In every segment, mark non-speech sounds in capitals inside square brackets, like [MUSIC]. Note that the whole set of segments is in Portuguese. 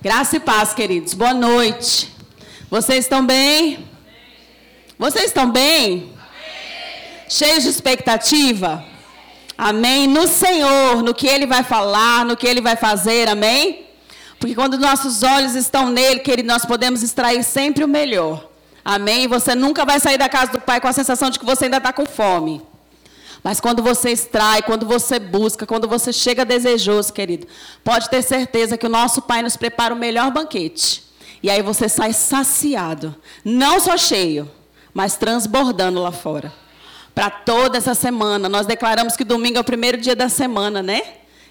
Graça e paz, queridos. Boa noite. Vocês estão bem? Vocês estão bem? Cheios de expectativa? Amém? No Senhor, no que Ele vai falar, no que Ele vai fazer, amém? Porque quando nossos olhos estão nele, querido, nós podemos extrair sempre o melhor. Amém? Você nunca vai sair da casa do Pai com a sensação de que você ainda está com fome. Mas quando você extrai, quando você busca, quando você chega desejoso, querido, pode ter certeza que o nosso Pai nos prepara o melhor banquete. E aí você sai saciado, não só cheio, mas transbordando lá fora. Para toda essa semana, nós declaramos que domingo é o primeiro dia da semana, né?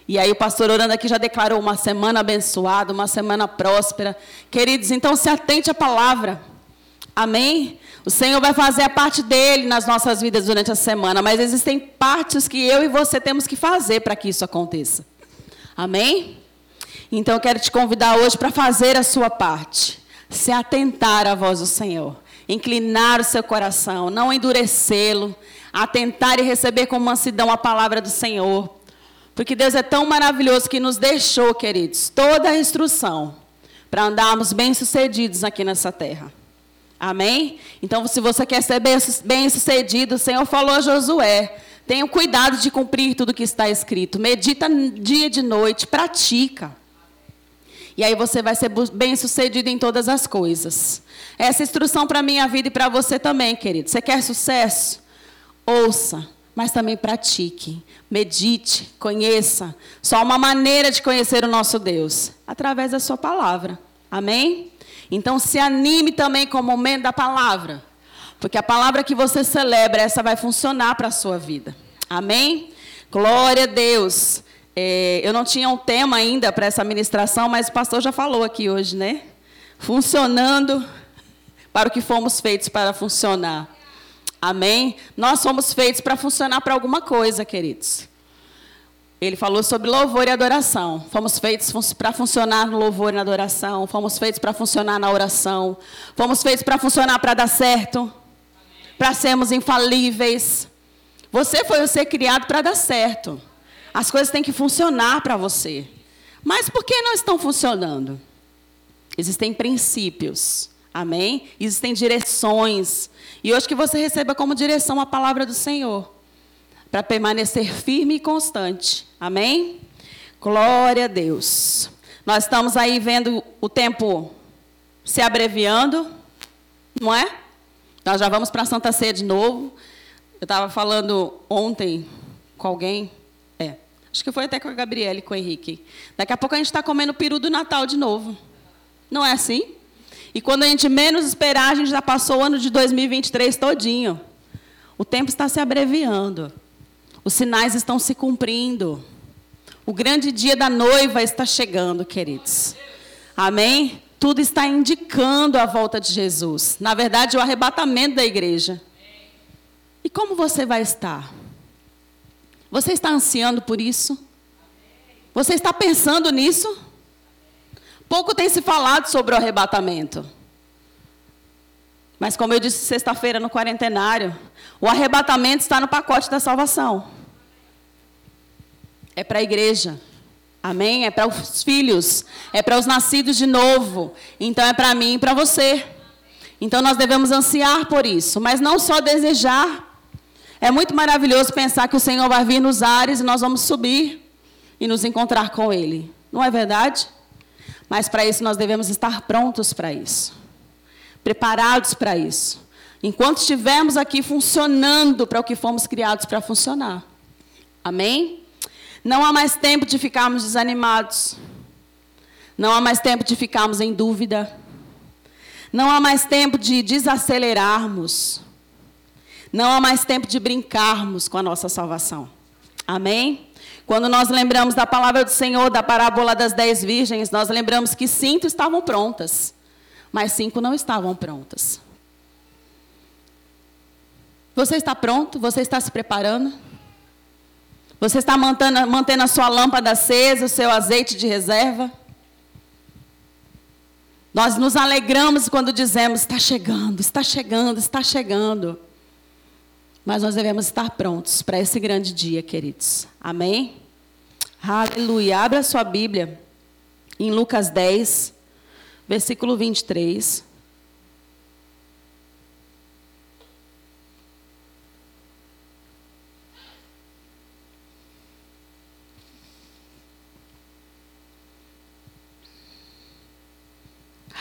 E aí o pastor orando aqui já declarou uma semana abençoada, uma semana próspera. Queridos, então se atente à palavra. Amém? O Senhor vai fazer a parte dele nas nossas vidas durante a semana, mas existem partes que eu e você temos que fazer para que isso aconteça. Amém? Então eu quero te convidar hoje para fazer a sua parte. Se atentar à voz do Senhor. Inclinar o seu coração, não endurecê-lo. Atentar e receber com mansidão a palavra do Senhor. Porque Deus é tão maravilhoso que nos deixou, queridos, toda a instrução para andarmos bem-sucedidos aqui nessa terra. Amém? Então, se você quer ser bem-sucedido, o Senhor falou a Josué: tenha cuidado de cumprir tudo que está escrito. Medita dia e de noite, pratica. E aí você vai ser bem-sucedido em todas as coisas. Essa instrução para a minha vida e para você também, querido. Você quer sucesso? Ouça, mas também pratique. Medite, conheça. Só uma maneira de conhecer o nosso Deus através da sua palavra. Amém? Então se anime também com o momento da palavra. Porque a palavra que você celebra, essa vai funcionar para a sua vida. Amém? Glória a Deus. É, eu não tinha um tema ainda para essa ministração, mas o pastor já falou aqui hoje, né? Funcionando para o que fomos feitos para funcionar. Amém? Nós somos feitos para funcionar para alguma coisa, queridos. Ele falou sobre louvor e adoração. Fomos feitos para funcionar no louvor e na adoração. Fomos feitos para funcionar na oração. Fomos feitos para funcionar para dar certo. Para sermos infalíveis. Você foi o ser criado para dar certo. As coisas têm que funcionar para você. Mas por que não estão funcionando? Existem princípios. Amém? Existem direções. E hoje que você receba como direção a palavra do Senhor para permanecer firme e constante. Amém? Glória a Deus. Nós estamos aí vendo o tempo se abreviando, não é? Nós já vamos para a Santa Ceia de novo. Eu estava falando ontem com alguém, é, acho que foi até com a Gabriele, com o Henrique. Daqui a pouco a gente está comendo peru do Natal de novo. Não é assim? E quando a gente menos esperar, a gente já passou o ano de 2023 todinho. O tempo está se abreviando. Os sinais estão se cumprindo. O grande dia da noiva está chegando, queridos. Amém? Tudo está indicando a volta de Jesus. Na verdade, o arrebatamento da igreja. E como você vai estar? Você está ansiando por isso? Você está pensando nisso? Pouco tem se falado sobre o arrebatamento. Mas, como eu disse sexta-feira no quarentenário, o arrebatamento está no pacote da salvação é para a igreja. Amém? É para os filhos, é para os nascidos de novo. Então é para mim e para você. Então nós devemos ansiar por isso, mas não só desejar. É muito maravilhoso pensar que o Senhor vai vir nos ares e nós vamos subir e nos encontrar com Ele. Não é verdade? Mas para isso nós devemos estar prontos para isso, preparados para isso. Enquanto estivermos aqui funcionando para o que fomos criados para funcionar. Amém? Não há mais tempo de ficarmos desanimados. Não há mais tempo de ficarmos em dúvida. Não há mais tempo de desacelerarmos. Não há mais tempo de brincarmos com a nossa salvação. Amém? Quando nós lembramos da palavra do Senhor, da parábola das dez virgens, nós lembramos que cinco estavam prontas, mas cinco não estavam prontas. Você está pronto? Você está se preparando? Você está mantendo, mantendo a sua lâmpada acesa, o seu azeite de reserva? Nós nos alegramos quando dizemos: está chegando, está chegando, está chegando. Mas nós devemos estar prontos para esse grande dia, queridos. Amém? Aleluia. Abra sua Bíblia em Lucas 10. versículo 23.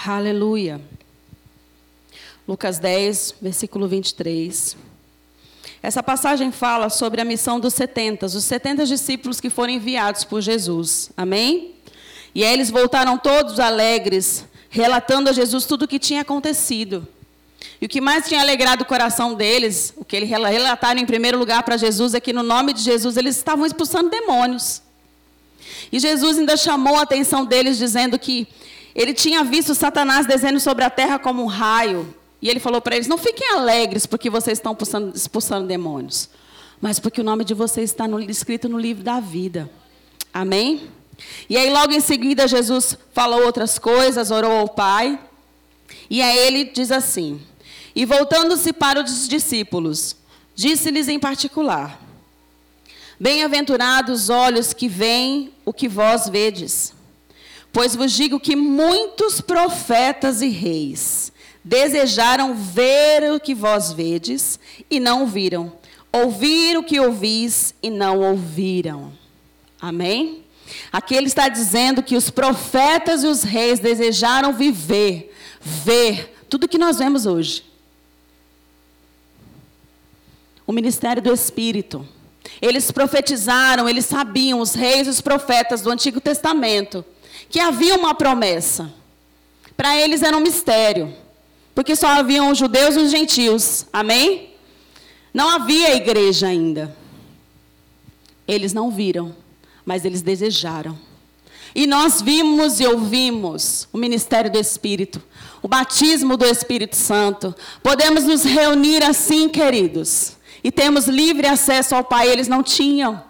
Aleluia. Lucas 10, versículo 23. Essa passagem fala sobre a missão dos 70, os 70 discípulos que foram enviados por Jesus. Amém? E aí eles voltaram todos alegres, relatando a Jesus tudo o que tinha acontecido. E o que mais tinha alegrado o coração deles, o que eles relataram em primeiro lugar para Jesus, é que no nome de Jesus eles estavam expulsando demônios. E Jesus ainda chamou a atenção deles, dizendo que ele tinha visto Satanás descendo sobre a terra como um raio. E ele falou para eles: Não fiquem alegres porque vocês estão expulsando, expulsando demônios, mas porque o nome de vocês está no, escrito no livro da vida. Amém? E aí, logo em seguida, Jesus falou outras coisas, orou ao Pai. E aí ele diz assim: E voltando-se para os discípulos, disse-lhes em particular: Bem-aventurados os olhos que veem o que vós vedes. Pois vos digo que muitos profetas e reis desejaram ver o que vós vedes e não viram, ouvir o que ouvis e não ouviram. Amém? Aqui ele está dizendo que os profetas e os reis desejaram viver, ver tudo que nós vemos hoje. O ministério do Espírito. Eles profetizaram, eles sabiam, os reis e os profetas do Antigo Testamento que havia uma promessa. Para eles era um mistério, porque só haviam os judeus e os gentios. Amém? Não havia igreja ainda. Eles não viram, mas eles desejaram. E nós vimos e ouvimos o ministério do Espírito, o batismo do Espírito Santo. Podemos nos reunir assim, queridos, e temos livre acesso ao Pai. Eles não tinham.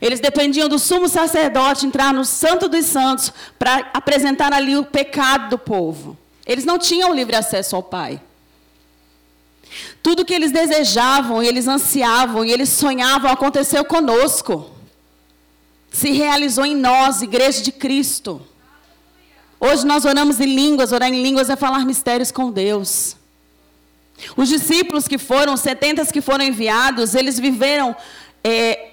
Eles dependiam do sumo sacerdote entrar no Santo dos Santos para apresentar ali o pecado do povo. Eles não tinham livre acesso ao Pai. Tudo que eles desejavam, eles ansiavam e eles sonhavam aconteceu conosco. Se realizou em nós, igreja de Cristo. Hoje nós oramos em línguas, orar em línguas é falar mistérios com Deus. Os discípulos que foram, os setentas que foram enviados, eles viveram é,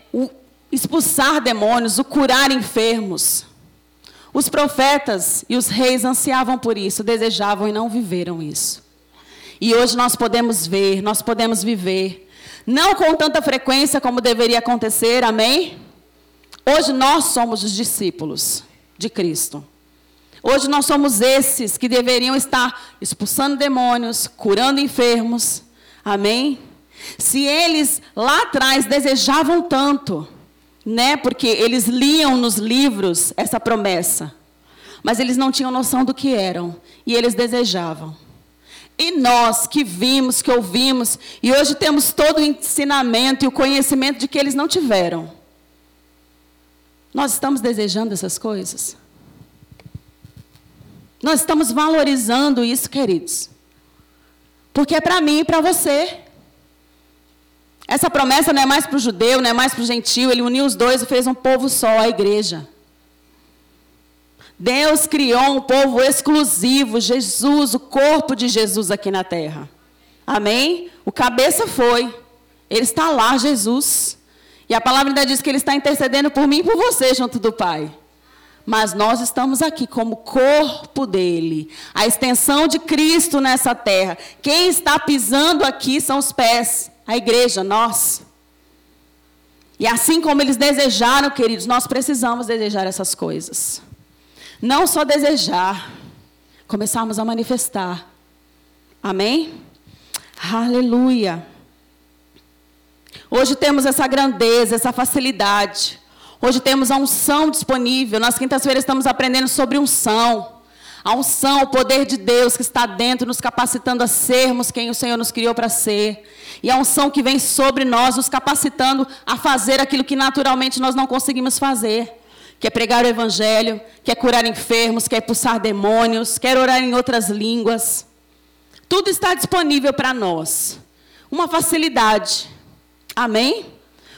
expulsar demônios, o curar enfermos. Os profetas e os reis ansiavam por isso, desejavam e não viveram isso. E hoje nós podemos ver, nós podemos viver, não com tanta frequência como deveria acontecer, amém? Hoje nós somos os discípulos de Cristo. Hoje nós somos esses que deveriam estar expulsando demônios, curando enfermos, amém? Se eles lá atrás desejavam tanto, né? Porque eles liam nos livros essa promessa, mas eles não tinham noção do que eram e eles desejavam. E nós que vimos, que ouvimos, e hoje temos todo o ensinamento e o conhecimento de que eles não tiveram. Nós estamos desejando essas coisas? Nós estamos valorizando isso, queridos. Porque é para mim e para você. Essa promessa não é mais para o judeu, não é mais para o gentil, ele uniu os dois e fez um povo só, a igreja. Deus criou um povo exclusivo, Jesus, o corpo de Jesus aqui na terra. Amém? O cabeça foi. Ele está lá, Jesus. E a palavra ainda diz que ele está intercedendo por mim e por você junto do Pai. Mas nós estamos aqui como corpo dele, a extensão de Cristo nessa terra. Quem está pisando aqui são os pés a igreja, nós. E assim como eles desejaram, queridos, nós precisamos desejar essas coisas. Não só desejar, começarmos a manifestar. Amém? Aleluia. Hoje temos essa grandeza, essa facilidade. Hoje temos a unção disponível. Nas quintas-feiras estamos aprendendo sobre unção. A unção, o poder de Deus que está dentro, nos capacitando a sermos quem o Senhor nos criou para ser. E a unção que vem sobre nós, nos capacitando a fazer aquilo que naturalmente nós não conseguimos fazer. Que é pregar o Evangelho, quer curar enfermos, quer expulsar demônios, quer orar em outras línguas. Tudo está disponível para nós. Uma facilidade. Amém?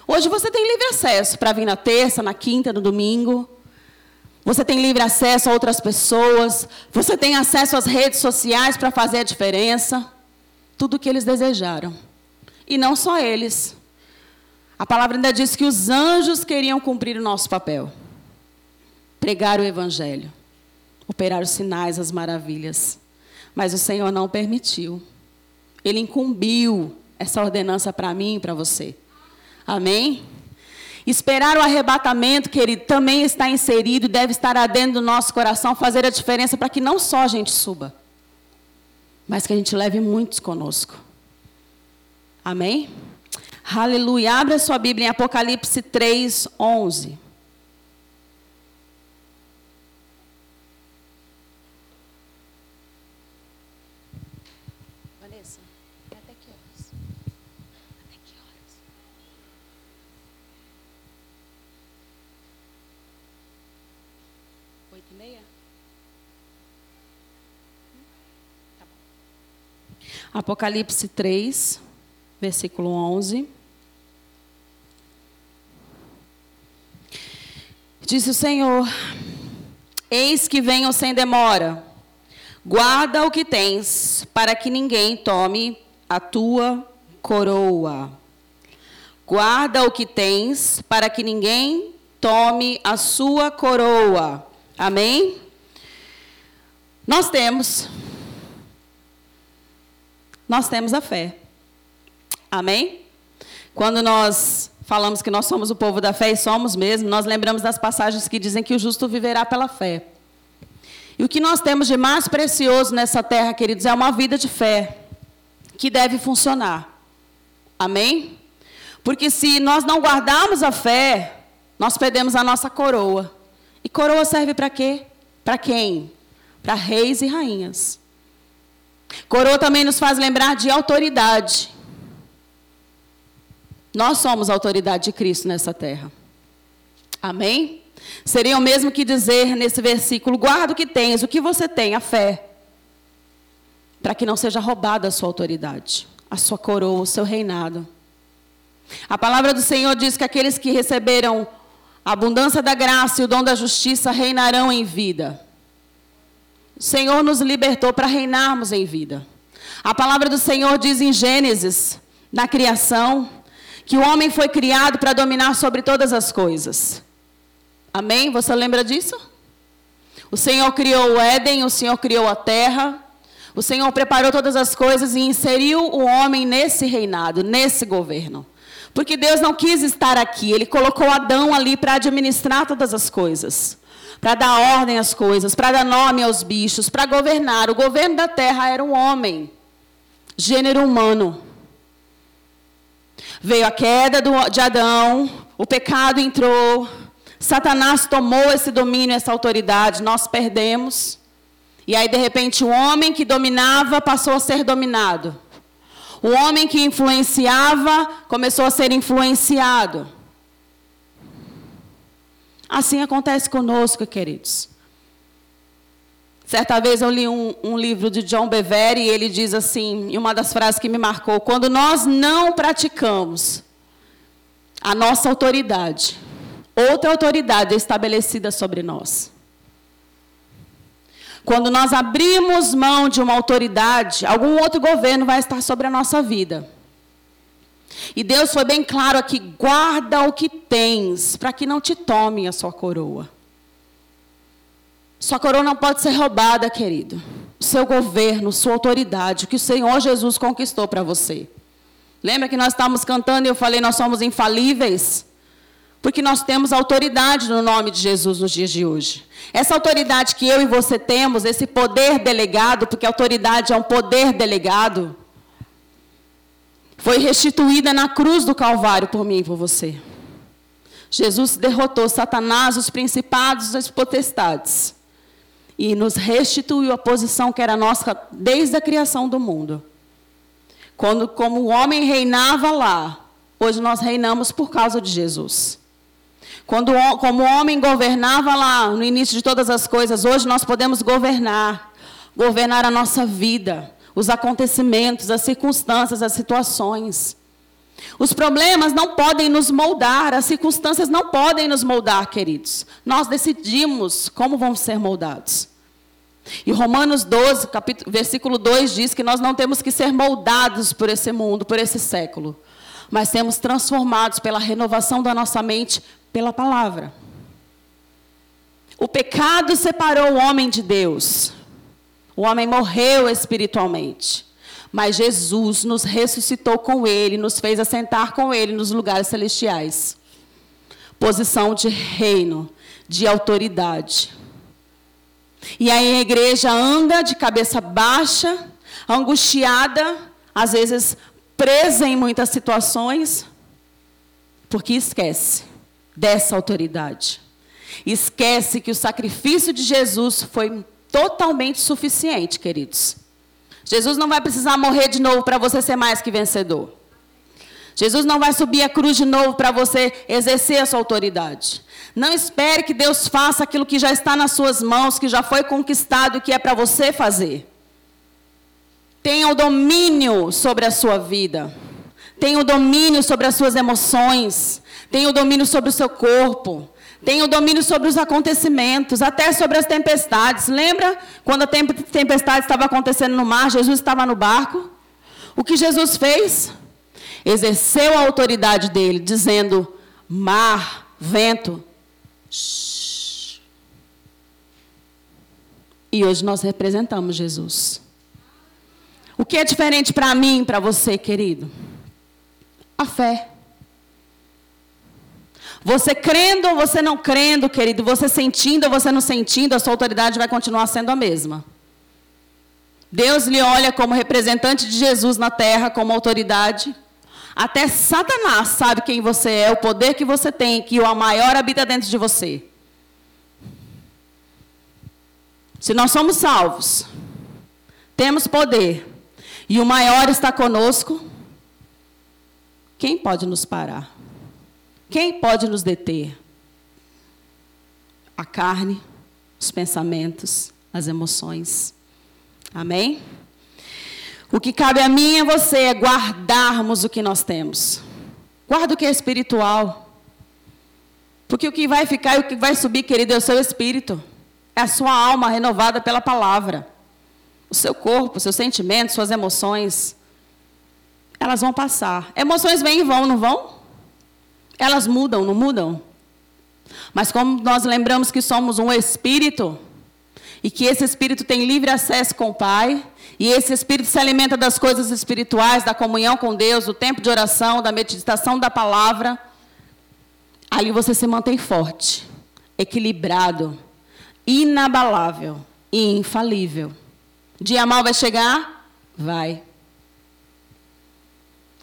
Hoje você tem livre acesso para vir na terça, na quinta, no domingo. Você tem livre acesso a outras pessoas. Você tem acesso às redes sociais para fazer a diferença. Tudo o que eles desejaram. E não só eles. A palavra ainda diz que os anjos queriam cumprir o nosso papel pregar o evangelho, operar os sinais, as maravilhas. Mas o Senhor não permitiu. Ele incumbiu essa ordenança para mim e para você. Amém? Esperar o arrebatamento, querido, também está inserido e deve estar dentro do nosso coração, fazer a diferença para que não só a gente suba, mas que a gente leve muitos conosco. Amém? Aleluia. Abra sua Bíblia em Apocalipse 3, 11. Apocalipse 3, versículo 11. Disse o Senhor: Eis que venho sem demora. Guarda o que tens, para que ninguém tome a tua coroa. Guarda o que tens, para que ninguém tome a sua coroa. Amém? Nós temos nós temos a fé. Amém? Quando nós falamos que nós somos o povo da fé e somos mesmo, nós lembramos das passagens que dizem que o justo viverá pela fé. E o que nós temos de mais precioso nessa terra, queridos, é uma vida de fé que deve funcionar. Amém? Porque se nós não guardarmos a fé, nós perdemos a nossa coroa. E coroa serve para quê? Para quem? Para reis e rainhas. Coroa também nos faz lembrar de autoridade. Nós somos a autoridade de Cristo nessa terra. Amém? Seria o mesmo que dizer nesse versículo: guarda o que tens, o que você tem, a fé, para que não seja roubada a sua autoridade, a sua coroa, o seu reinado. A palavra do Senhor diz que aqueles que receberam a abundância da graça e o dom da justiça reinarão em vida. O Senhor nos libertou para reinarmos em vida. A palavra do Senhor diz em Gênesis, na criação, que o homem foi criado para dominar sobre todas as coisas. Amém? Você lembra disso? O Senhor criou o Éden, o Senhor criou a terra, o Senhor preparou todas as coisas e inseriu o homem nesse reinado, nesse governo. Porque Deus não quis estar aqui, Ele colocou Adão ali para administrar todas as coisas para dar ordem às coisas, para dar nome aos bichos, para governar. O governo da terra era um homem, gênero humano. Veio a queda do, de Adão, o pecado entrou, Satanás tomou esse domínio, essa autoridade, nós perdemos. E aí, de repente, o homem que dominava passou a ser dominado. O homem que influenciava começou a ser influenciado. Assim acontece conosco, queridos. Certa vez eu li um, um, livro de John Bevere e ele diz assim, e uma das frases que me marcou: quando nós não praticamos a nossa autoridade, outra autoridade é estabelecida sobre nós. Quando nós abrimos mão de uma autoridade, algum outro governo vai estar sobre a nossa vida. E Deus foi bem claro aqui: guarda o que tens, para que não te tomem a sua coroa. Sua coroa não pode ser roubada, querido. Seu governo, sua autoridade, o que o Senhor Jesus conquistou para você. Lembra que nós estávamos cantando e eu falei: nós somos infalíveis? Porque nós temos autoridade no nome de Jesus nos dias de hoje. Essa autoridade que eu e você temos, esse poder delegado, porque autoridade é um poder delegado, foi restituída na cruz do Calvário por mim e por você. Jesus derrotou Satanás, os principados, as potestades. E nos restituiu a posição que era nossa desde a criação do mundo. Quando, como o homem reinava lá, hoje nós reinamos por causa de Jesus. Quando, como o homem governava lá no início de todas as coisas, hoje nós podemos governar, governar a nossa vida os acontecimentos, as circunstâncias, as situações. Os problemas não podem nos moldar, as circunstâncias não podem nos moldar, queridos. Nós decidimos como vamos ser moldados. E Romanos 12, capítulo, versículo 2 diz que nós não temos que ser moldados por esse mundo, por esse século, mas temos transformados pela renovação da nossa mente pela palavra. O pecado separou o homem de Deus. O homem morreu espiritualmente. Mas Jesus nos ressuscitou com Ele, nos fez assentar com Ele nos lugares celestiais. Posição de reino, de autoridade. E aí a igreja anda de cabeça baixa, angustiada, às vezes presa em muitas situações, porque esquece dessa autoridade. Esquece que o sacrifício de Jesus foi totalmente suficiente, queridos. Jesus não vai precisar morrer de novo para você ser mais que vencedor. Jesus não vai subir a cruz de novo para você exercer a sua autoridade. Não espere que Deus faça aquilo que já está nas suas mãos, que já foi conquistado e que é para você fazer. Tenha o domínio sobre a sua vida. Tenha o domínio sobre as suas emoções. Tenha o domínio sobre o seu corpo. Tenha o domínio sobre os acontecimentos, até sobre as tempestades. Lembra quando a tempestade estava acontecendo no mar, Jesus estava no barco? O que Jesus fez? Exerceu a autoridade dele, dizendo: mar, vento. Shhh. E hoje nós representamos Jesus. O que é diferente para mim, para você, querido? A fé. Você crendo ou você não crendo, querido, você sentindo ou você não sentindo, a sua autoridade vai continuar sendo a mesma. Deus lhe olha como representante de Jesus na terra, como autoridade. Até Satanás sabe quem você é, o poder que você tem, que o maior habita dentro de você. Se nós somos salvos, temos poder, e o maior está conosco, quem pode nos parar? Quem pode nos deter? A carne, os pensamentos, as emoções. Amém? O que cabe a mim e a você é guardarmos o que nós temos. Guarda o que é espiritual. Porque o que vai ficar e o que vai subir, querido, é o seu espírito. É a sua alma renovada pela palavra. O seu corpo, seus sentimentos, suas emoções. Elas vão passar. Emoções vêm e vão, não vão? Elas mudam, não mudam? Mas como nós lembramos que somos um espírito, e que esse espírito tem livre acesso com o Pai, e esse espírito se alimenta das coisas espirituais, da comunhão com Deus, do tempo de oração, da meditação da palavra, ali você se mantém forte, equilibrado, inabalável e infalível. Dia mal vai chegar? Vai.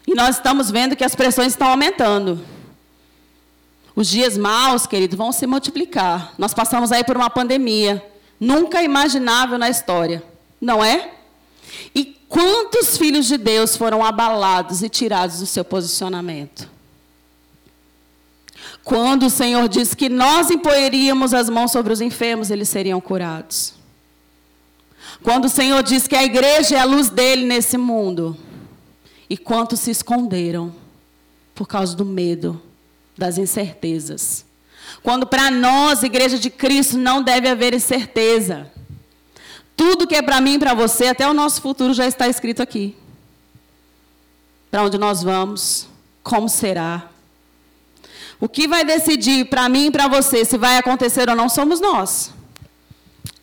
E nós estamos vendo que as pressões estão aumentando. Os dias maus, querido, vão se multiplicar. Nós passamos aí por uma pandemia, nunca imaginável na história, não é? E quantos filhos de Deus foram abalados e tirados do seu posicionamento? Quando o Senhor disse que nós impoeríamos as mãos sobre os enfermos, eles seriam curados. Quando o Senhor disse que a igreja é a luz dele nesse mundo. E quantos se esconderam por causa do medo, das incertezas. Quando para nós, igreja de Cristo, não deve haver incerteza. Tudo que é para mim e para você, até o nosso futuro já está escrito aqui. Para onde nós vamos, como será. O que vai decidir para mim e para você se vai acontecer ou não somos nós.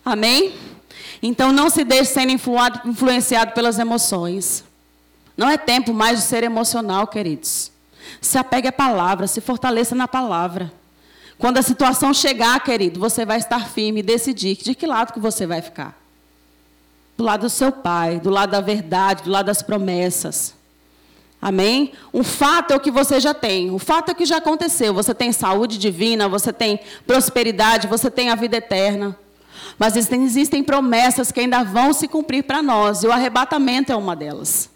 Amém? Então não se deixe ser influenciado pelas emoções. Não é tempo mais de ser emocional, queridos. Se apegue à palavra, se fortaleça na palavra. Quando a situação chegar, querido, você vai estar firme e decidir de que lado que você vai ficar. Do lado do seu pai, do lado da verdade, do lado das promessas. Amém? Um fato é o que você já tem. O fato é o que já aconteceu. Você tem saúde divina, você tem prosperidade, você tem a vida eterna. Mas existem, existem promessas que ainda vão se cumprir para nós. E o arrebatamento é uma delas.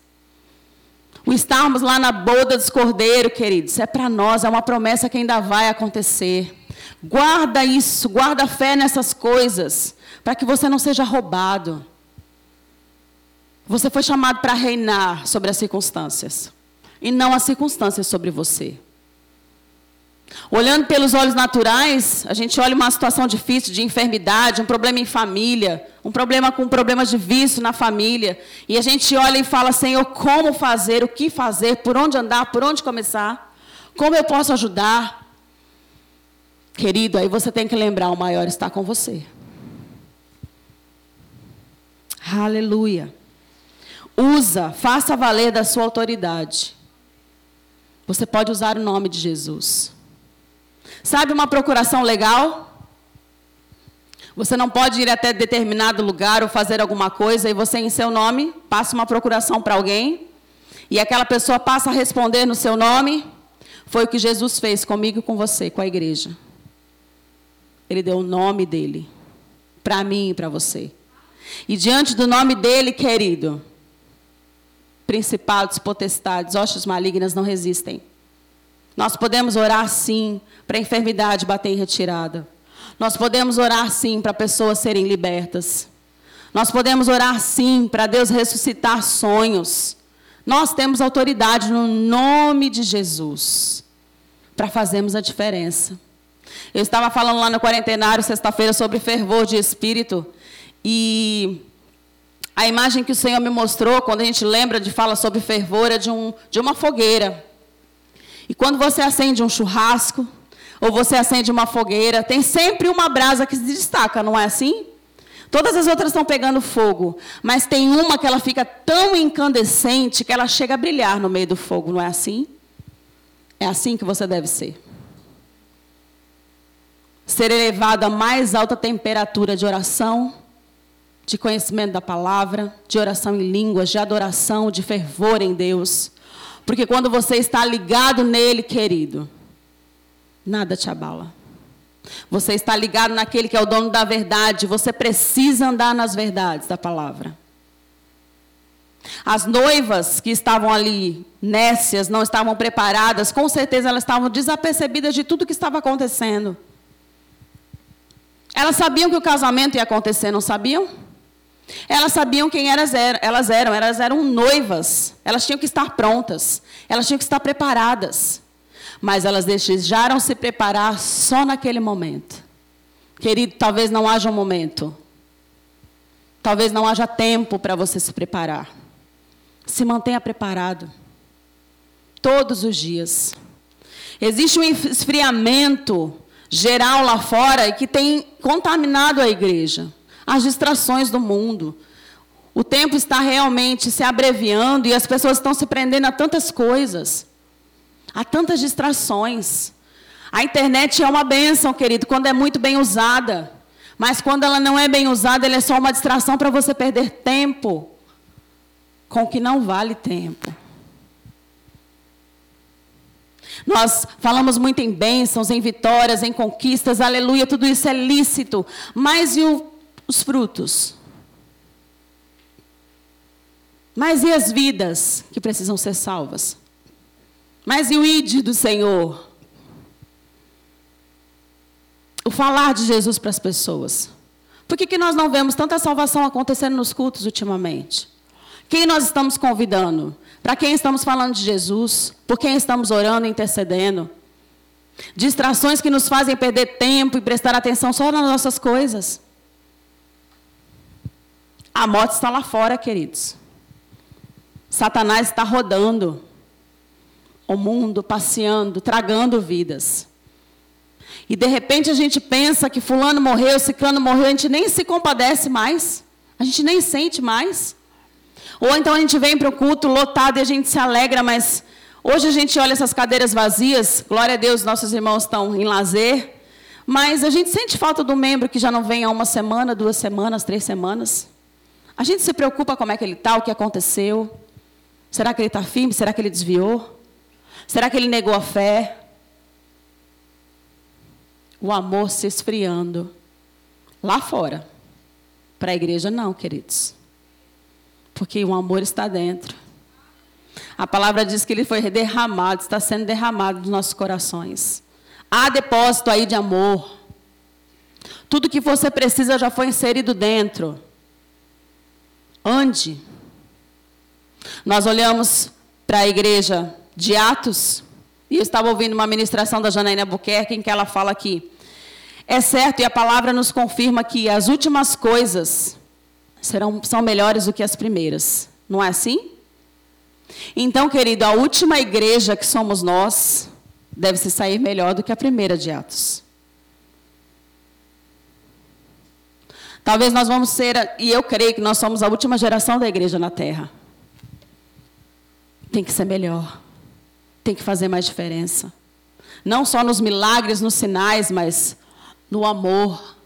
O estarmos lá na boda dos cordeiros, queridos, é para nós, é uma promessa que ainda vai acontecer. Guarda isso, guarda fé nessas coisas, para que você não seja roubado. Você foi chamado para reinar sobre as circunstâncias. e não as circunstâncias sobre você. Olhando pelos olhos naturais, a gente olha uma situação difícil de enfermidade, um problema em família, um problema com problemas de vício na família, e a gente olha e fala: Senhor, como fazer, o que fazer, por onde andar, por onde começar, como eu posso ajudar? Querido, aí você tem que lembrar: o maior está com você. Aleluia. Usa, faça valer da sua autoridade. Você pode usar o nome de Jesus. Sabe uma procuração legal? Você não pode ir até determinado lugar ou fazer alguma coisa e você, em seu nome, passa uma procuração para alguém e aquela pessoa passa a responder no seu nome. Foi o que Jesus fez comigo e com você, com a igreja. Ele deu o nome dele para mim e para você. E diante do nome dele, querido, principados, potestades, hostes malignas não resistem. Nós podemos orar sim para a enfermidade bater em retirada. Nós podemos orar sim para pessoas serem libertas. Nós podemos orar sim para Deus ressuscitar sonhos. Nós temos autoridade no nome de Jesus para fazermos a diferença. Eu estava falando lá no quarentenário sexta-feira sobre fervor de espírito e a imagem que o Senhor me mostrou quando a gente lembra de fala sobre fervor é de, um, de uma fogueira. E quando você acende um churrasco, ou você acende uma fogueira, tem sempre uma brasa que se destaca, não é assim? Todas as outras estão pegando fogo, mas tem uma que ela fica tão incandescente que ela chega a brilhar no meio do fogo, não é assim? É assim que você deve ser. Ser elevado à mais alta temperatura de oração, de conhecimento da palavra, de oração em línguas, de adoração, de fervor em Deus. Porque quando você está ligado nele, querido, nada te abala. Você está ligado naquele que é o dono da verdade, você precisa andar nas verdades da palavra. As noivas que estavam ali, nécias, não estavam preparadas, com certeza elas estavam desapercebidas de tudo que estava acontecendo. Elas sabiam que o casamento ia acontecer, não sabiam? Elas sabiam quem elas eram, elas eram, elas eram noivas. Elas tinham que estar prontas, elas tinham que estar preparadas. Mas elas desejaram se preparar só naquele momento. Querido, talvez não haja um momento. Talvez não haja tempo para você se preparar. Se mantenha preparado. Todos os dias. Existe um esfriamento geral lá fora que tem contaminado a igreja as distrações do mundo. O tempo está realmente se abreviando e as pessoas estão se prendendo a tantas coisas, a tantas distrações. A internet é uma bênção, querido, quando é muito bem usada. Mas quando ela não é bem usada, ela é só uma distração para você perder tempo com o que não vale tempo. Nós falamos muito em bênçãos, em vitórias, em conquistas, aleluia, tudo isso é lícito. Mas e o os frutos. Mas e as vidas que precisam ser salvas? Mas e o id do Senhor? O falar de Jesus para as pessoas. Por que, que nós não vemos tanta salvação acontecendo nos cultos ultimamente? Quem nós estamos convidando? Para quem estamos falando de Jesus? Por quem estamos orando, intercedendo? Distrações que nos fazem perder tempo e prestar atenção só nas nossas coisas. A morte está lá fora, queridos. Satanás está rodando o mundo, passeando, tragando vidas. E de repente a gente pensa que fulano morreu, ciclano morreu, a gente nem se compadece mais. A gente nem sente mais. Ou então a gente vem para o culto lotado e a gente se alegra, mas hoje a gente olha essas cadeiras vazias, glória a Deus, nossos irmãos estão em lazer, mas a gente sente falta do membro que já não vem há uma semana, duas semanas, três semanas. A gente se preocupa como é que ele está, o que aconteceu. Será que ele está firme? Será que ele desviou? Será que ele negou a fé? O amor se esfriando. Lá fora. Para a igreja, não, queridos. Porque o amor está dentro. A palavra diz que ele foi derramado, está sendo derramado nos nossos corações. Há depósito aí de amor. Tudo que você precisa já foi inserido dentro. Ande. Nós olhamos para a igreja de Atos. E eu estava ouvindo uma ministração da Janaína Buquerque em que ela fala que é certo e a palavra nos confirma que as últimas coisas serão, são melhores do que as primeiras. Não é assim? Então, querido, a última igreja que somos nós deve se sair melhor do que a primeira de Atos. Talvez nós vamos ser, e eu creio que nós somos a última geração da igreja na terra. Tem que ser melhor. Tem que fazer mais diferença. Não só nos milagres, nos sinais, mas no amor.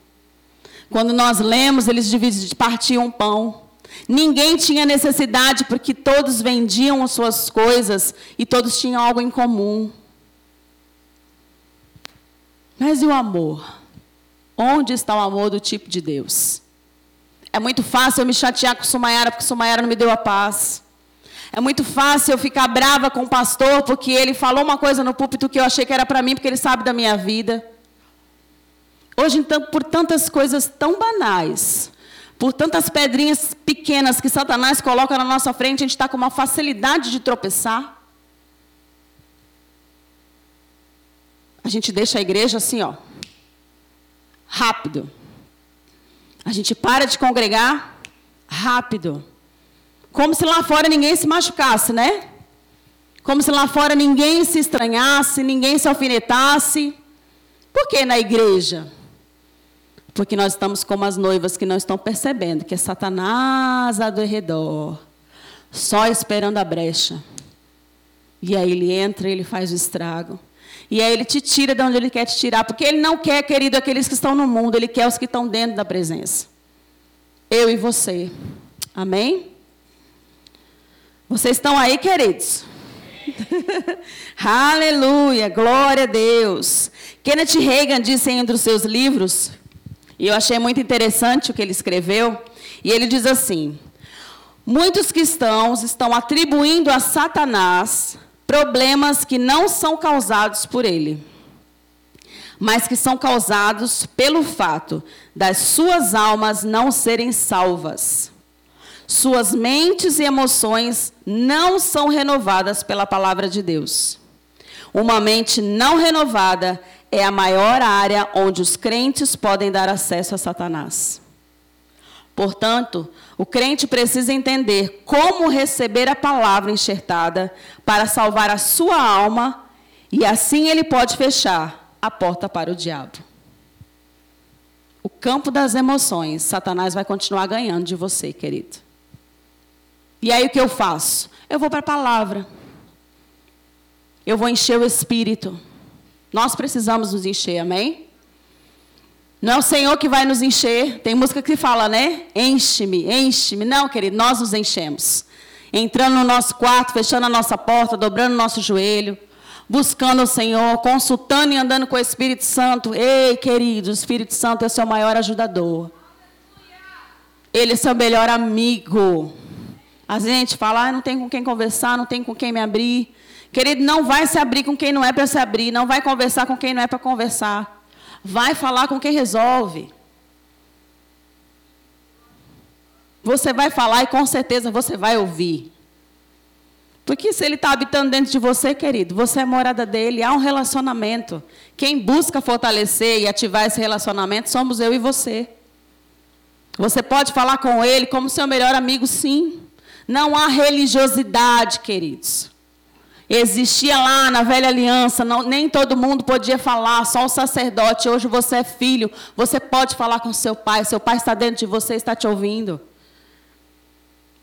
Quando nós lemos, eles partiam pão. Ninguém tinha necessidade porque todos vendiam as suas coisas e todos tinham algo em comum. Mas e o amor? Onde está o amor do tipo de Deus? É muito fácil eu me chatear com Sumayara porque Sumayara não me deu a paz. É muito fácil eu ficar brava com o pastor porque ele falou uma coisa no púlpito que eu achei que era para mim porque ele sabe da minha vida. Hoje, então, por tantas coisas tão banais, por tantas pedrinhas pequenas que Satanás coloca na nossa frente, a gente está com uma facilidade de tropeçar. A gente deixa a igreja assim, ó, rápido. A gente para de congregar rápido. Como se lá fora ninguém se machucasse, né? Como se lá fora ninguém se estranhasse, ninguém se alfinetasse. Por que na igreja? Porque nós estamos como as noivas que não estão percebendo que é Satanás ao redor, só esperando a brecha. E aí ele entra e ele faz o estrago. E aí ele te tira de onde ele quer te tirar. Porque ele não quer, querido, aqueles que estão no mundo, ele quer os que estão dentro da presença. Eu e você. Amém? Vocês estão aí, queridos? [LAUGHS] Aleluia, glória a Deus. Kenneth Reagan disse em um dos seus livros, e eu achei muito interessante o que ele escreveu, e ele diz assim: Muitos cristãos estão atribuindo a Satanás problemas que não são causados por ele, mas que são causados pelo fato das suas almas não serem salvas. Suas mentes e emoções não são renovadas pela palavra de Deus. Uma mente não renovada é a maior área onde os crentes podem dar acesso a Satanás. Portanto, o crente precisa entender como receber a palavra enxertada para salvar a sua alma e assim ele pode fechar a porta para o diabo. O campo das emoções, Satanás vai continuar ganhando de você, querido. E aí o que eu faço? Eu vou para a palavra. Eu vou encher o espírito. Nós precisamos nos encher, amém? Não é o Senhor que vai nos encher. Tem música que fala, né? Enche-me, enche-me. Não, querido, nós nos enchemos. Entrando no nosso quarto, fechando a nossa porta, dobrando o nosso joelho, buscando o Senhor, consultando e andando com o Espírito Santo. Ei, querido, o Espírito Santo é seu maior ajudador. Ele é seu melhor amigo. A gente fala, ah, não tem com quem conversar, não tem com quem me abrir. Querido, não vai se abrir com quem não é para se abrir, não vai conversar com quem não é para conversar. Vai falar com quem resolve. Você vai falar e com certeza você vai ouvir. Porque se ele está habitando dentro de você, querido, você é morada dele, há um relacionamento. Quem busca fortalecer e ativar esse relacionamento somos eu e você. Você pode falar com ele como seu melhor amigo, sim. Não há religiosidade, queridos. Existia lá na velha aliança, não, nem todo mundo podia falar, só o sacerdote. Hoje você é filho, você pode falar com seu pai, seu pai está dentro de você, está te ouvindo.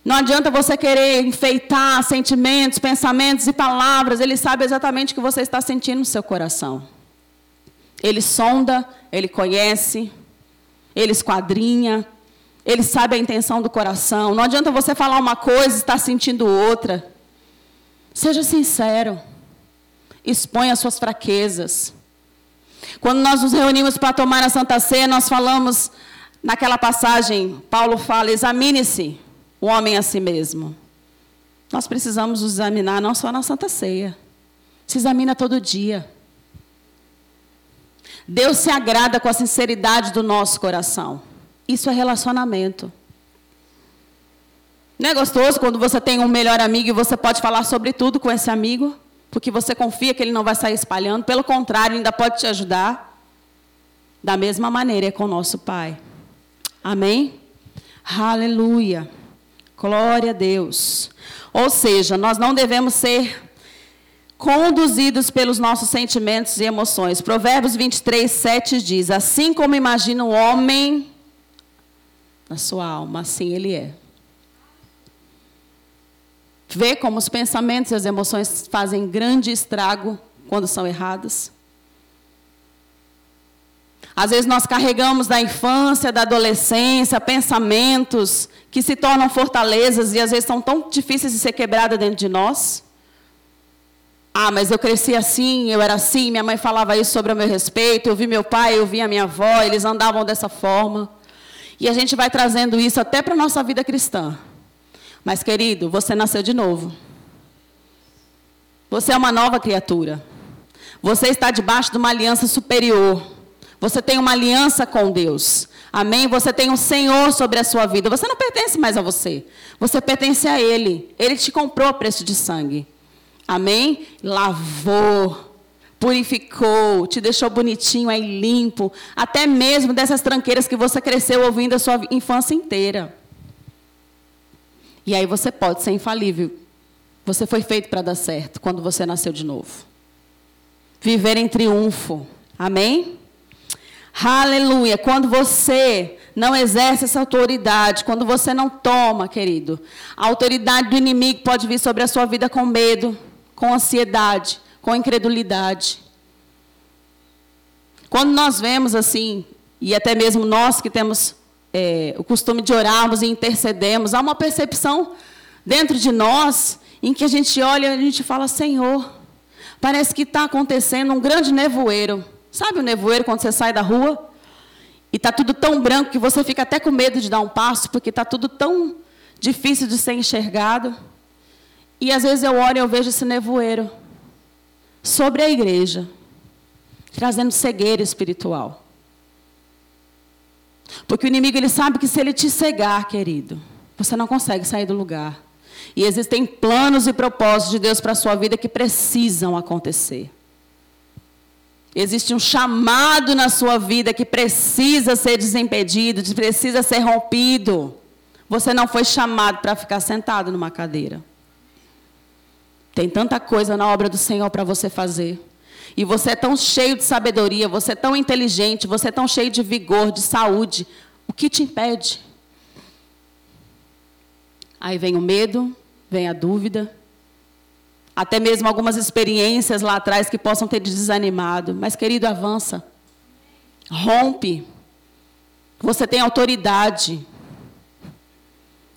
Não adianta você querer enfeitar sentimentos, pensamentos e palavras, ele sabe exatamente o que você está sentindo no seu coração. Ele sonda, ele conhece, ele esquadrinha, ele sabe a intenção do coração. Não adianta você falar uma coisa e estar sentindo outra. Seja sincero. Exponha as suas fraquezas. Quando nós nos reunimos para tomar a Santa Ceia, nós falamos, naquela passagem, Paulo fala: examine-se o homem a si mesmo. Nós precisamos nos examinar não só na Santa Ceia, se examina todo dia. Deus se agrada com a sinceridade do nosso coração. Isso é relacionamento. Não é gostoso quando você tem um melhor amigo e você pode falar sobre tudo com esse amigo? porque você confia que ele não vai sair espalhando, pelo contrário, ainda pode te ajudar. Da mesma maneira é com o nosso Pai. Amém? Aleluia. Glória a Deus. Ou seja, nós não devemos ser conduzidos pelos nossos sentimentos e emoções. Provérbios 23, 7 diz: Assim como imagina o homem na sua alma, assim ele é. Vê como os pensamentos e as emoções fazem grande estrago quando são errados. Às vezes nós carregamos da infância, da adolescência, pensamentos que se tornam fortalezas e às vezes são tão difíceis de ser quebradas dentro de nós. Ah, mas eu cresci assim, eu era assim, minha mãe falava isso sobre o meu respeito, eu vi meu pai, eu vi a minha avó, eles andavam dessa forma. E a gente vai trazendo isso até para a nossa vida cristã. Mas, querido, você nasceu de novo. Você é uma nova criatura. Você está debaixo de uma aliança superior. Você tem uma aliança com Deus. Amém? Você tem um Senhor sobre a sua vida. Você não pertence mais a você. Você pertence a Ele. Ele te comprou a preço de sangue. Amém? Lavou, purificou, te deixou bonitinho aí, limpo, até mesmo dessas tranqueiras que você cresceu ouvindo a sua infância inteira. E aí você pode ser infalível. Você foi feito para dar certo quando você nasceu de novo. Viver em triunfo. Amém? Aleluia. Quando você não exerce essa autoridade, quando você não toma, querido, a autoridade do inimigo pode vir sobre a sua vida com medo, com ansiedade, com incredulidade. Quando nós vemos assim, e até mesmo nós que temos é, o costume de orarmos e intercedemos, há uma percepção dentro de nós em que a gente olha e a gente fala: Senhor, parece que está acontecendo um grande nevoeiro. Sabe o nevoeiro quando você sai da rua? E está tudo tão branco que você fica até com medo de dar um passo, porque está tudo tão difícil de ser enxergado. E às vezes eu olho e eu vejo esse nevoeiro sobre a igreja, trazendo cegueira espiritual. Porque o inimigo ele sabe que se ele te cegar, querido, você não consegue sair do lugar. E existem planos e propósitos de Deus para a sua vida que precisam acontecer. Existe um chamado na sua vida que precisa ser desimpedido, precisa ser rompido. Você não foi chamado para ficar sentado numa cadeira. Tem tanta coisa na obra do Senhor para você fazer. E você é tão cheio de sabedoria, você é tão inteligente, você é tão cheio de vigor, de saúde. O que te impede? Aí vem o medo, vem a dúvida, até mesmo algumas experiências lá atrás que possam ter desanimado. Mas, querido, avança. Rompe. Você tem autoridade.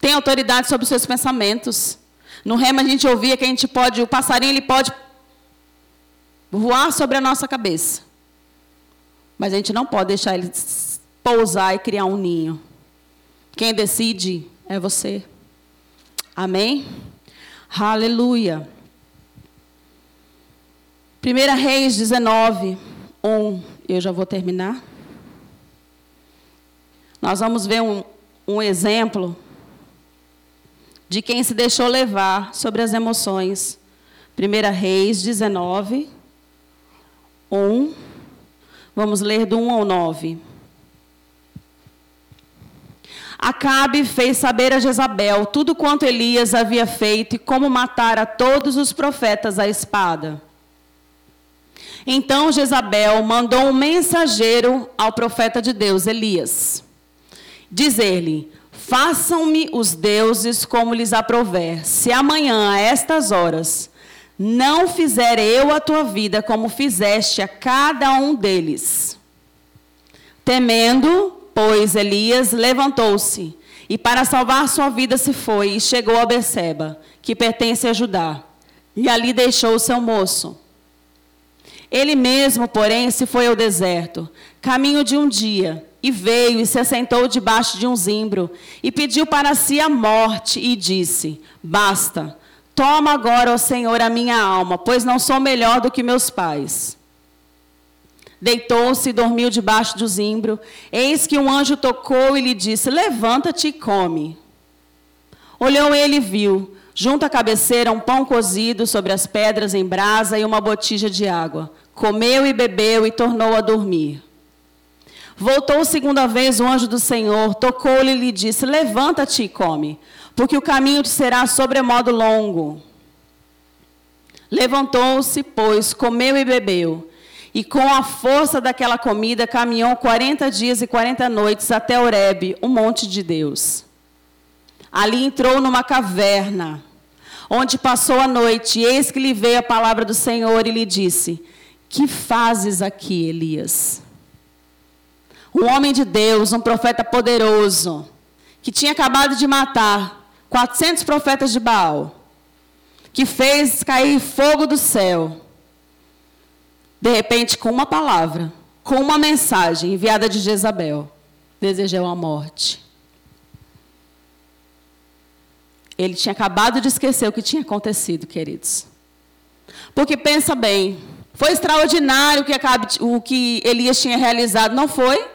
Tem autoridade sobre os seus pensamentos. No rema a gente ouvia que a gente pode, o passarinho ele pode voar sobre a nossa cabeça. Mas a gente não pode deixar ele pousar e criar um ninho. Quem decide é você. Amém? Aleluia. 1 Reis 19, 1. Eu já vou terminar. Nós vamos ver um, um exemplo de quem se deixou levar sobre as emoções. 1 Reis 19, 1. Vamos ler do 1 ao 9. Acabe fez saber a Jezabel tudo quanto Elias havia feito e como matar a todos os profetas à espada. Então Jezabel mandou um mensageiro ao profeta de Deus, Elias, dizer-lhe: Façam-me os deuses como lhes aprover, se amanhã, a estas horas, não fizer eu a tua vida como fizeste a cada um deles. Temendo, pois, Elias levantou-se e, para salvar sua vida, se foi e chegou a Beceba, que pertence a Judá, e ali deixou seu moço. Ele mesmo, porém, se foi ao deserto, caminho de um dia, e veio e se assentou debaixo de um zimbro, e pediu para si a morte, e disse: Basta, toma agora, ó Senhor, a minha alma, pois não sou melhor do que meus pais. Deitou-se e dormiu debaixo do zimbro. Eis que um anjo tocou e lhe disse: Levanta-te e come. Olhou ele e viu junto à cabeceira um pão cozido sobre as pedras em brasa e uma botija de água. Comeu e bebeu e tornou a dormir. Voltou segunda vez o anjo do Senhor, tocou-lhe e lhe disse: Levanta-te e come, porque o caminho te será sobremodo longo. Levantou-se, pois, comeu e bebeu. E com a força daquela comida caminhou quarenta dias e quarenta noites até Horebe, o monte de Deus. Ali entrou numa caverna, onde passou a noite, e eis que lhe veio a palavra do Senhor e lhe disse: Que fazes aqui, Elias? Um homem de Deus, um profeta poderoso, que tinha acabado de matar 400 profetas de Baal, que fez cair fogo do céu de repente, com uma palavra, com uma mensagem enviada de Jezabel, desejou a morte. Ele tinha acabado de esquecer o que tinha acontecido, queridos. Porque pensa bem, foi extraordinário o que Elias tinha realizado, não foi?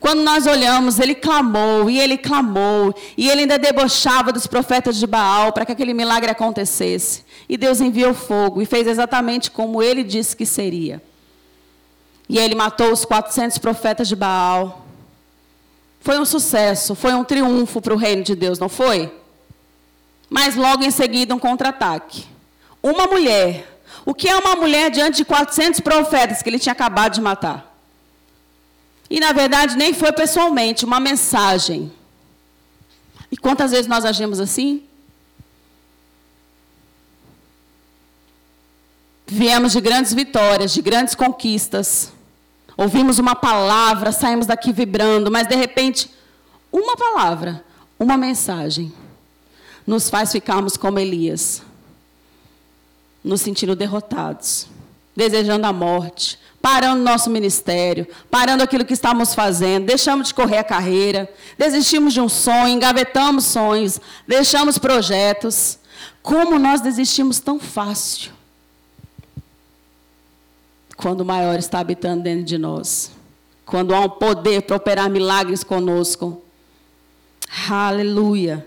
Quando nós olhamos, ele clamou, e ele clamou, e ele ainda debochava dos profetas de Baal para que aquele milagre acontecesse. E Deus enviou fogo e fez exatamente como ele disse que seria. E ele matou os 400 profetas de Baal. Foi um sucesso, foi um triunfo para o reino de Deus, não foi? Mas logo em seguida um contra-ataque. Uma mulher. O que é uma mulher diante de 400 profetas que ele tinha acabado de matar? E na verdade nem foi pessoalmente, uma mensagem. E quantas vezes nós agimos assim? Viemos de grandes vitórias, de grandes conquistas. Ouvimos uma palavra, saímos daqui vibrando, mas de repente, uma palavra, uma mensagem, nos faz ficarmos como Elias, nos sentindo derrotados, desejando a morte, parando nosso ministério, parando aquilo que estamos fazendo, deixamos de correr a carreira, desistimos de um sonho, engavetamos sonhos, deixamos projetos. Como nós desistimos tão fácil? quando o maior está habitando dentro de nós. Quando há um poder para operar milagres conosco. Aleluia.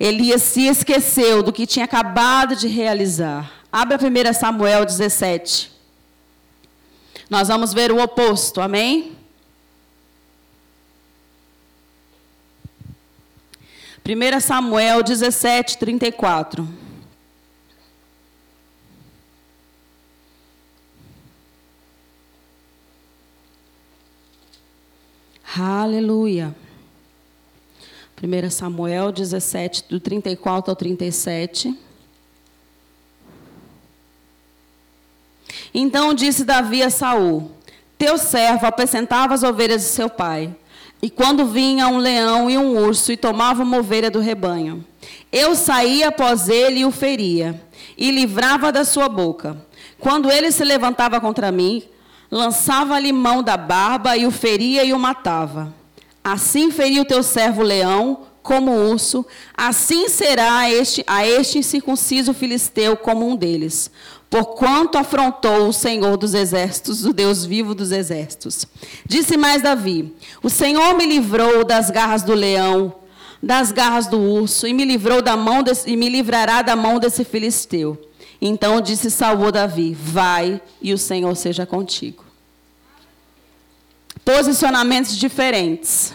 Elias se esqueceu do que tinha acabado de realizar. Abra 1 Samuel 17. Nós vamos ver o oposto, amém? 1 Samuel 17, 34. Aleluia. 1 Samuel 17, do 34 ao 37. Então disse Davi a Saul: Teu servo apacentava as ovelhas de seu pai. E quando vinha um leão e um urso e tomava uma ovelha do rebanho, eu saía após ele e o feria, e livrava da sua boca. Quando ele se levantava contra mim, lançava-lhe mão da barba e o feria e o matava. Assim feriu teu servo leão como urso, assim será a este, a este incircunciso filisteu como um deles, porquanto afrontou o Senhor dos exércitos, o Deus vivo dos exércitos. Disse mais Davi: O Senhor me livrou das garras do leão, das garras do urso, e me livrou da mão desse, e me livrará da mão desse filisteu. Então disse Saul Davi: Vai e o Senhor seja contigo. Posicionamentos diferentes.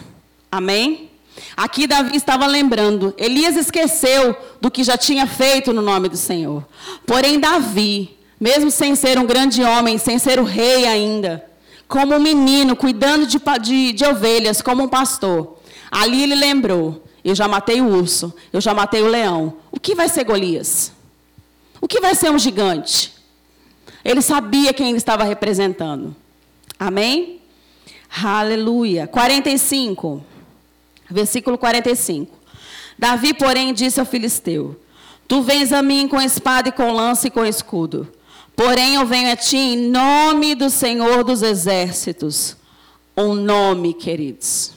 Amém? Aqui Davi estava lembrando, Elias esqueceu do que já tinha feito no nome do Senhor. Porém, Davi, mesmo sem ser um grande homem, sem ser o rei ainda, como um menino cuidando de, de, de ovelhas, como um pastor, ali ele lembrou: eu já matei o urso, eu já matei o leão. O que vai ser Golias? O que vai ser um gigante? Ele sabia quem ele estava representando. Amém? Aleluia. 45. Versículo 45. Davi, porém, disse ao filisteu: Tu vens a mim com espada e com lança e com escudo. Porém, eu venho a ti em nome do Senhor dos exércitos. Um nome, queridos.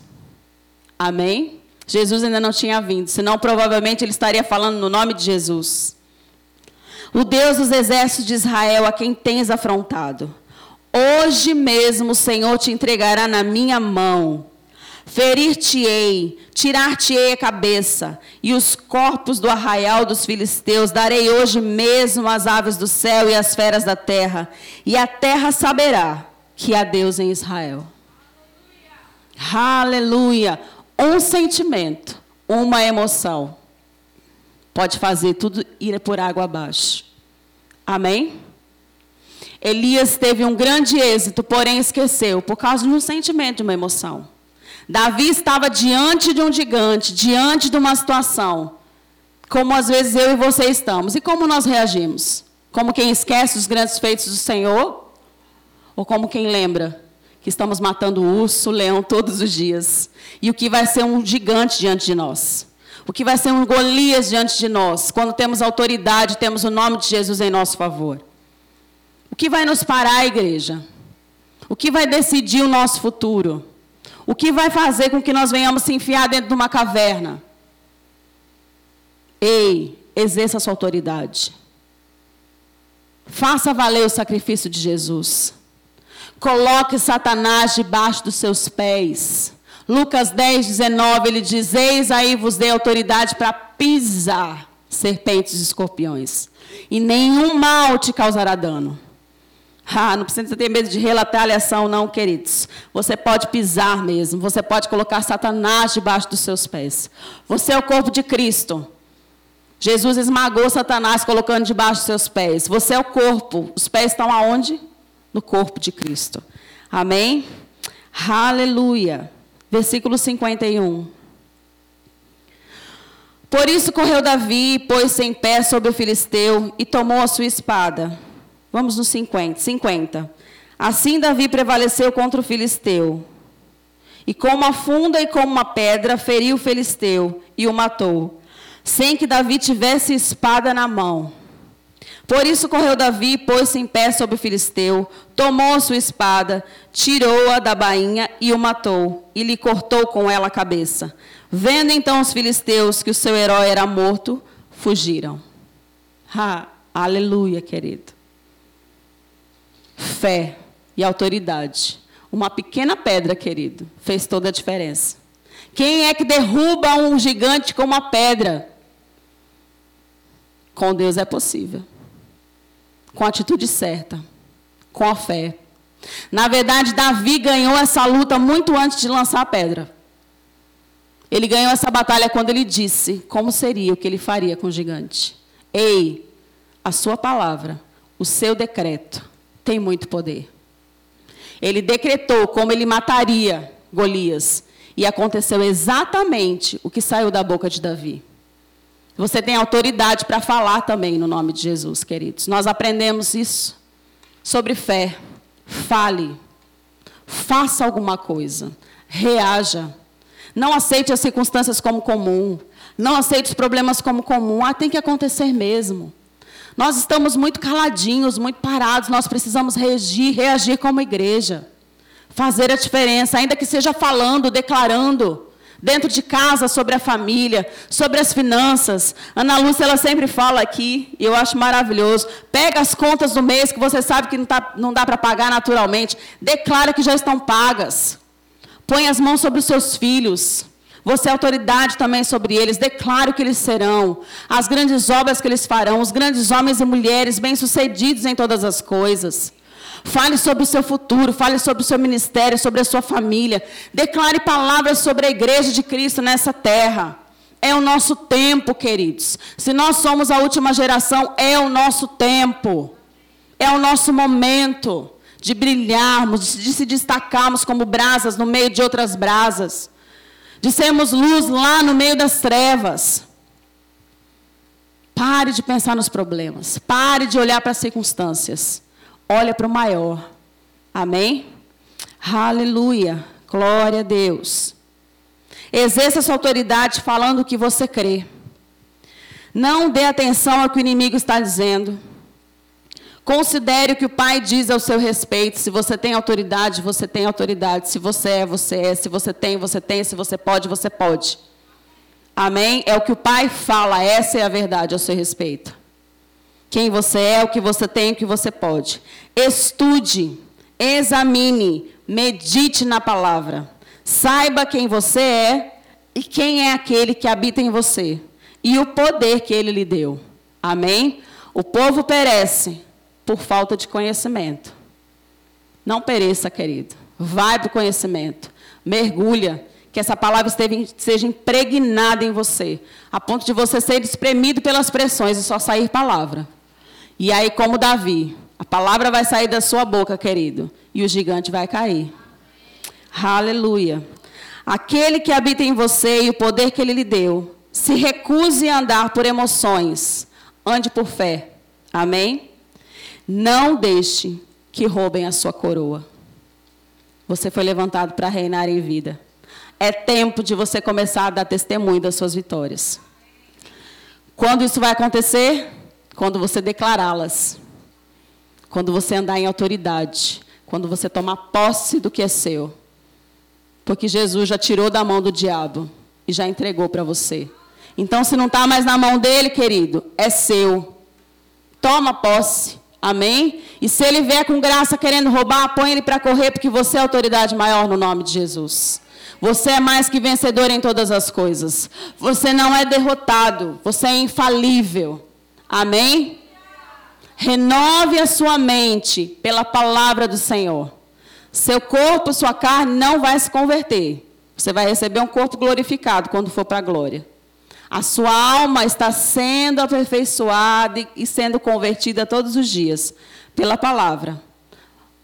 Amém? Jesus ainda não tinha vindo, senão provavelmente ele estaria falando no nome de Jesus o Deus dos exércitos de Israel, a quem tens afrontado. Hoje mesmo o Senhor te entregará na minha mão. Ferir-te-ei, tirar-te-ei a cabeça, e os corpos do arraial dos filisteus darei hoje mesmo às aves do céu e às feras da terra, e a terra saberá que há Deus em Israel. Aleluia! Um sentimento, uma emoção, pode fazer tudo ir por água abaixo. Amém? Elias teve um grande êxito, porém esqueceu, por causa de um sentimento, de uma emoção. Davi estava diante de um gigante, diante de uma situação, como às vezes eu e você estamos. E como nós reagimos? Como quem esquece os grandes feitos do Senhor? Ou como quem lembra que estamos matando o urso, o leão todos os dias? E o que vai ser um gigante diante de nós? O que vai ser um Golias diante de nós, quando temos autoridade, temos o nome de Jesus em nosso favor? O que vai nos parar, igreja? O que vai decidir o nosso futuro? O que vai fazer com que nós venhamos se enfiar dentro de uma caverna? Ei, exerça a sua autoridade. Faça valer o sacrifício de Jesus. Coloque Satanás debaixo dos seus pés. Lucas 10, 19, ele diz: Eis aí vos dei autoridade para pisar serpentes e escorpiões, e nenhum mal te causará dano. Ah, não precisa ter medo de retaliação, não, queridos. Você pode pisar mesmo. Você pode colocar Satanás debaixo dos seus pés. Você é o corpo de Cristo. Jesus esmagou Satanás colocando debaixo dos seus pés. Você é o corpo. Os pés estão aonde? No corpo de Cristo. Amém? Aleluia. Versículo 51. Por isso correu Davi, pôs-se em pé sobre o filisteu e tomou a sua espada. Vamos no 50. 50. Assim Davi prevaleceu contra o filisteu. E com uma funda e com uma pedra feriu o filisteu e o matou, sem que Davi tivesse espada na mão. Por isso correu Davi, pôs-se em pé sobre o filisteu, tomou a sua espada, tirou-a da bainha e o matou, e lhe cortou com ela a cabeça. Vendo então os filisteus que o seu herói era morto, fugiram. Ah, aleluia, querido. Fé e autoridade. Uma pequena pedra, querido, fez toda a diferença. Quem é que derruba um gigante com uma pedra? Com Deus é possível com a atitude certa, com a fé. Na verdade, Davi ganhou essa luta muito antes de lançar a pedra. Ele ganhou essa batalha quando ele disse como seria o que ele faria com o gigante. Ei, a sua palavra, o seu decreto tem muito poder. Ele decretou como ele mataria Golias. E aconteceu exatamente o que saiu da boca de Davi. Você tem autoridade para falar também no nome de Jesus, queridos. Nós aprendemos isso sobre fé. Fale. Faça alguma coisa. Reaja. Não aceite as circunstâncias como comum. Não aceite os problemas como comum. Ah, tem que acontecer mesmo. Nós estamos muito caladinhos, muito parados. Nós precisamos reagir, reagir como igreja. Fazer a diferença, ainda que seja falando, declarando dentro de casa, sobre a família, sobre as finanças. Ana Lúcia, ela sempre fala aqui, e eu acho maravilhoso. Pega as contas do mês que você sabe que não, tá, não dá para pagar naturalmente. Declara que já estão pagas. Põe as mãos sobre os seus filhos. Você é autoridade também sobre eles. Declare o que eles serão. As grandes obras que eles farão. Os grandes homens e mulheres bem-sucedidos em todas as coisas. Fale sobre o seu futuro, fale sobre o seu ministério, sobre a sua família. Declare palavras sobre a igreja de Cristo nessa terra. É o nosso tempo, queridos. Se nós somos a última geração, é o nosso tempo. É o nosso momento de brilharmos, de se destacarmos como brasas no meio de outras brasas. De sermos luz lá no meio das trevas. Pare de pensar nos problemas. Pare de olhar para as circunstâncias olha para o maior. Amém? Aleluia. Glória a Deus. Exerça sua autoridade falando o que você crê. Não dê atenção ao que o inimigo está dizendo. Considere o que o Pai diz ao seu respeito. Se você tem autoridade, você tem autoridade. Se você é, você é. Se você tem, você tem. Se você pode, você pode. Amém? É o que o Pai fala. Essa é a verdade ao seu respeito quem você é, o que você tem, o que você pode. Estude, examine, medite na palavra. Saiba quem você é e quem é aquele que habita em você e o poder que ele lhe deu. Amém? O povo perece por falta de conhecimento. Não pereça, querido. Vai para o conhecimento. Mergulha. Que essa palavra seja impregnada em você, a ponto de você ser espremido pelas pressões e só sair palavra. E aí, como Davi, a palavra vai sair da sua boca, querido, e o gigante vai cair. Aleluia. Aquele que habita em você e o poder que ele lhe deu, se recuse a andar por emoções, ande por fé. Amém? Não deixe que roubem a sua coroa. Você foi levantado para reinar em vida. É tempo de você começar a dar testemunho das suas vitórias. Quando isso vai acontecer? Quando você declará-las. Quando você andar em autoridade. Quando você tomar posse do que é seu. Porque Jesus já tirou da mão do diabo e já entregou para você. Então, se não está mais na mão dele, querido, é seu. Toma posse. Amém? E se ele vier com graça querendo roubar, põe ele para correr, porque você é autoridade maior no nome de Jesus. Você é mais que vencedor em todas as coisas. Você não é derrotado. Você é infalível. Amém? Renove a sua mente pela palavra do Senhor. Seu corpo, sua carne não vai se converter. Você vai receber um corpo glorificado quando for para a glória. A sua alma está sendo aperfeiçoada e sendo convertida todos os dias pela palavra.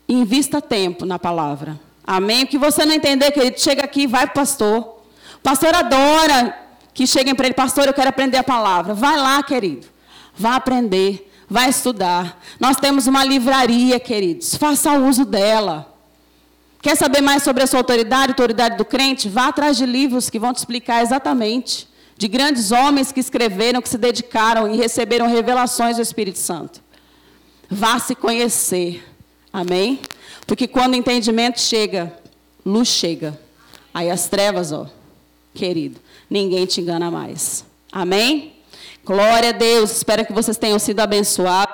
Invista tempo na palavra. Amém? O que você não entender, querido, chega aqui vai para o pastor. Pastor adora que cheguem para ele, pastor, eu quero aprender a palavra. Vai lá, querido. Vá aprender, vai estudar. Nós temos uma livraria, queridos. Faça uso dela. Quer saber mais sobre a sua autoridade, autoridade do crente? Vá atrás de livros que vão te explicar exatamente. De grandes homens que escreveram, que se dedicaram e receberam revelações do Espírito Santo. Vá se conhecer. Amém? Porque quando o entendimento chega, luz chega. Aí as trevas, ó, querido, ninguém te engana mais. Amém? Glória a Deus. Espero que vocês tenham sido abençoados.